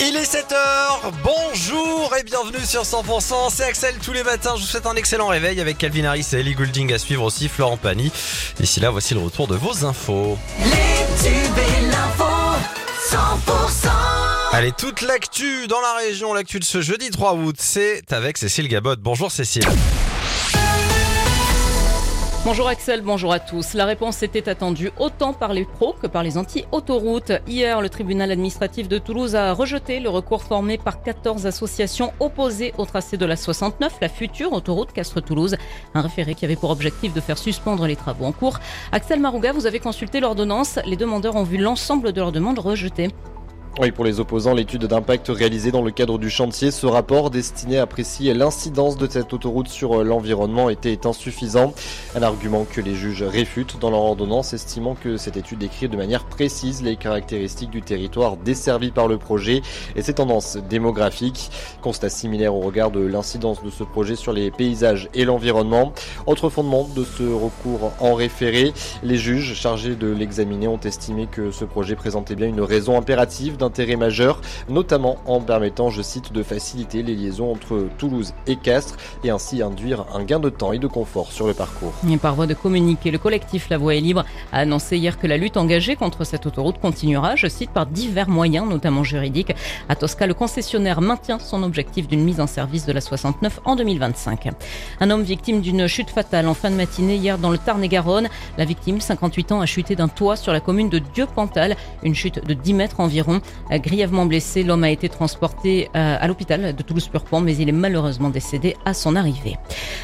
Il est 7h, bonjour et bienvenue sur 100%, c'est Axel tous les matins, je vous souhaite un excellent réveil avec Calvin Harris et Ellie Goulding à suivre aussi, Florent Pagny. D'ici là, voici le retour de vos infos. Les tubes et l'info 100% Allez, toute l'actu dans la région, l'actu de ce jeudi 3 août, c'est avec Cécile Gabot. Bonjour Cécile. Bonjour Axel, bonjour à tous. La réponse était attendue autant par les pros que par les anti-autoroutes. Hier, le tribunal administratif de Toulouse a rejeté le recours formé par 14 associations opposées au tracé de la 69, la future autoroute Castres-Toulouse. Un référé qui avait pour objectif de faire suspendre les travaux en cours. Axel Marouga, vous avez consulté l'ordonnance. Les demandeurs ont vu l'ensemble de leurs demandes rejetées. Oui, pour les opposants, l'étude d'impact réalisée dans le cadre du chantier, ce rapport destiné à apprécier l'incidence de cette autoroute sur l'environnement était insuffisant. Un argument que les juges réfutent dans leur ordonnance, estimant que cette étude décrit de manière précise les caractéristiques du territoire desservi par le projet et ses tendances démographiques. Constat similaire au regard de l'incidence de ce projet sur les paysages et l'environnement. Autre fondement de ce recours en référé, les juges chargés de l'examiner ont estimé que ce projet présentait bien une raison impérative d'intérêt majeur, notamment en permettant, je cite, de faciliter les liaisons entre Toulouse et Castres et ainsi induire un gain de temps et de confort sur le parcours. Et par voie de communiqué, le collectif La Voix est libre a annoncé hier que la lutte engagée contre cette autoroute continuera, je cite, par divers moyens, notamment juridiques. À Tosca, le concessionnaire maintient son objectif d'une mise en service de la 69 en 2025. Un homme victime d'une chute fatale en fin de matinée hier dans le Tarn-et-Garonne. La victime, 58 ans, a chuté d'un toit sur la commune de Dieu-Pantal, une chute de 10 mètres environ. Grièvement blessé, l'homme a été transporté euh, à l'hôpital de Toulouse-Purpan, mais il est malheureusement décédé à son arrivée.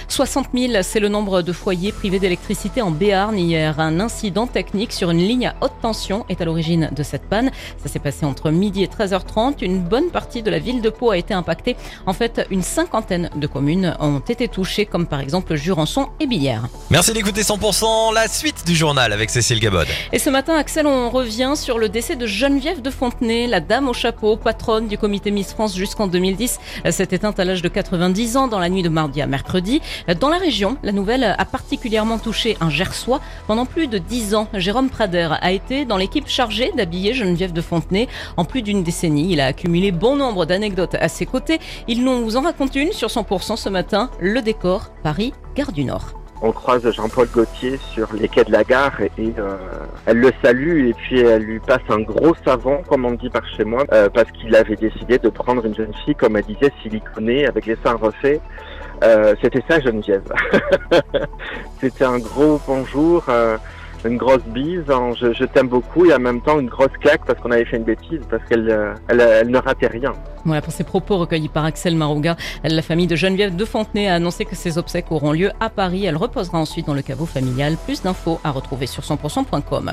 60 000, c'est le nombre de foyers privés d'électricité en Béarn. Hier, un incident technique sur une ligne à haute tension est à l'origine de cette panne. Ça s'est passé entre midi et 13h30. Une bonne partie de la ville de Pau a été impactée. En fait, une cinquantaine de communes ont été touchées, comme par exemple Jurançon et Billère. Merci d'écouter 100%, la suite du journal avec Cécile Gabot. Et ce matin, Axel, on revient sur le décès de Geneviève de Fontenay, la dame au chapeau, patronne du comité Miss France jusqu'en 2010. s'est éteinte à l'âge de 90 ans dans la nuit de mardi à mercredi. Dans la région, la nouvelle a particulièrement touché un Gersois. Pendant plus de 10 ans, Jérôme Prader a été dans l'équipe chargée d'habiller Geneviève de Fontenay. En plus d'une décennie, il a accumulé bon nombre d'anecdotes à ses côtés. Il nous en raconte une sur 100% ce matin, le décor Paris, Gare du Nord. On croise Jean-Paul Gaultier sur les quais de la gare et, euh, elle le salue et puis elle lui passe un gros savon, comme on dit par chez moi, euh, parce qu'il avait décidé de prendre une jeune fille, comme elle disait, siliconée, avec les seins refaits. Euh, C'était ça Geneviève. C'était un gros bonjour, une grosse bise, hein, je, t'aime beaucoup et en même temps une grosse claque parce qu'on avait fait une bêtise, parce qu'elle elle, elle ne ratait rien. Voilà pour ces propos recueillis par Axel Marouga. La famille de Geneviève de Fontenay a annoncé que ses obsèques auront lieu à Paris. Elle reposera ensuite dans le caveau familial. Plus d'infos à retrouver sur 100%.com.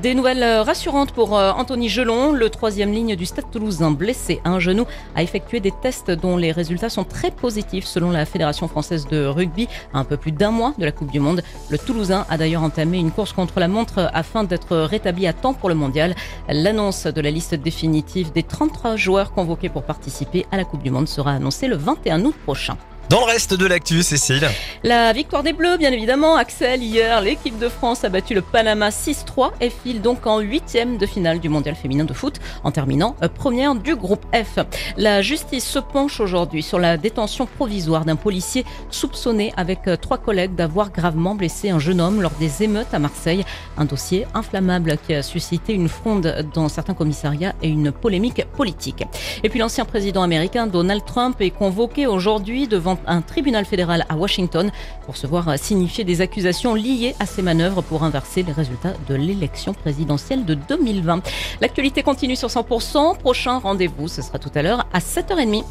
Des nouvelles rassurantes pour euh, Anthony Gelon, le troisième ligne du Stade Toulousain blessé à un genou, a effectué des tests dont les résultats sont très positifs selon la Fédération française de rugby. À un peu plus d'un mois de la Coupe du Monde, le Toulousain a d'ailleurs entamé une course contre la montre afin d'être rétabli à temps pour le mondial. L'annonce de la liste définitive des 33 joueurs convoqués pour participer à la Coupe du Monde sera annoncée le 21 août prochain. Dans le reste de l'actu, Cécile. La victoire des Bleus, bien évidemment. Axel, hier, l'équipe de France a battu le Panama 6-3 et file donc en huitième de finale du mondial féminin de foot en terminant euh, première du groupe F. La justice se penche aujourd'hui sur la détention provisoire d'un policier soupçonné avec euh, trois collègues d'avoir gravement blessé un jeune homme lors des émeutes à Marseille. Un dossier inflammable qui a suscité une fronde dans certains commissariats et une polémique politique. Et puis l'ancien président américain Donald Trump est convoqué aujourd'hui devant un tribunal fédéral à Washington pour se voir signifier des accusations liées à ses manœuvres pour inverser les résultats de l'élection présidentielle de 2020. L'actualité continue sur 100%. Prochain rendez-vous, ce sera tout à l'heure à 7h30.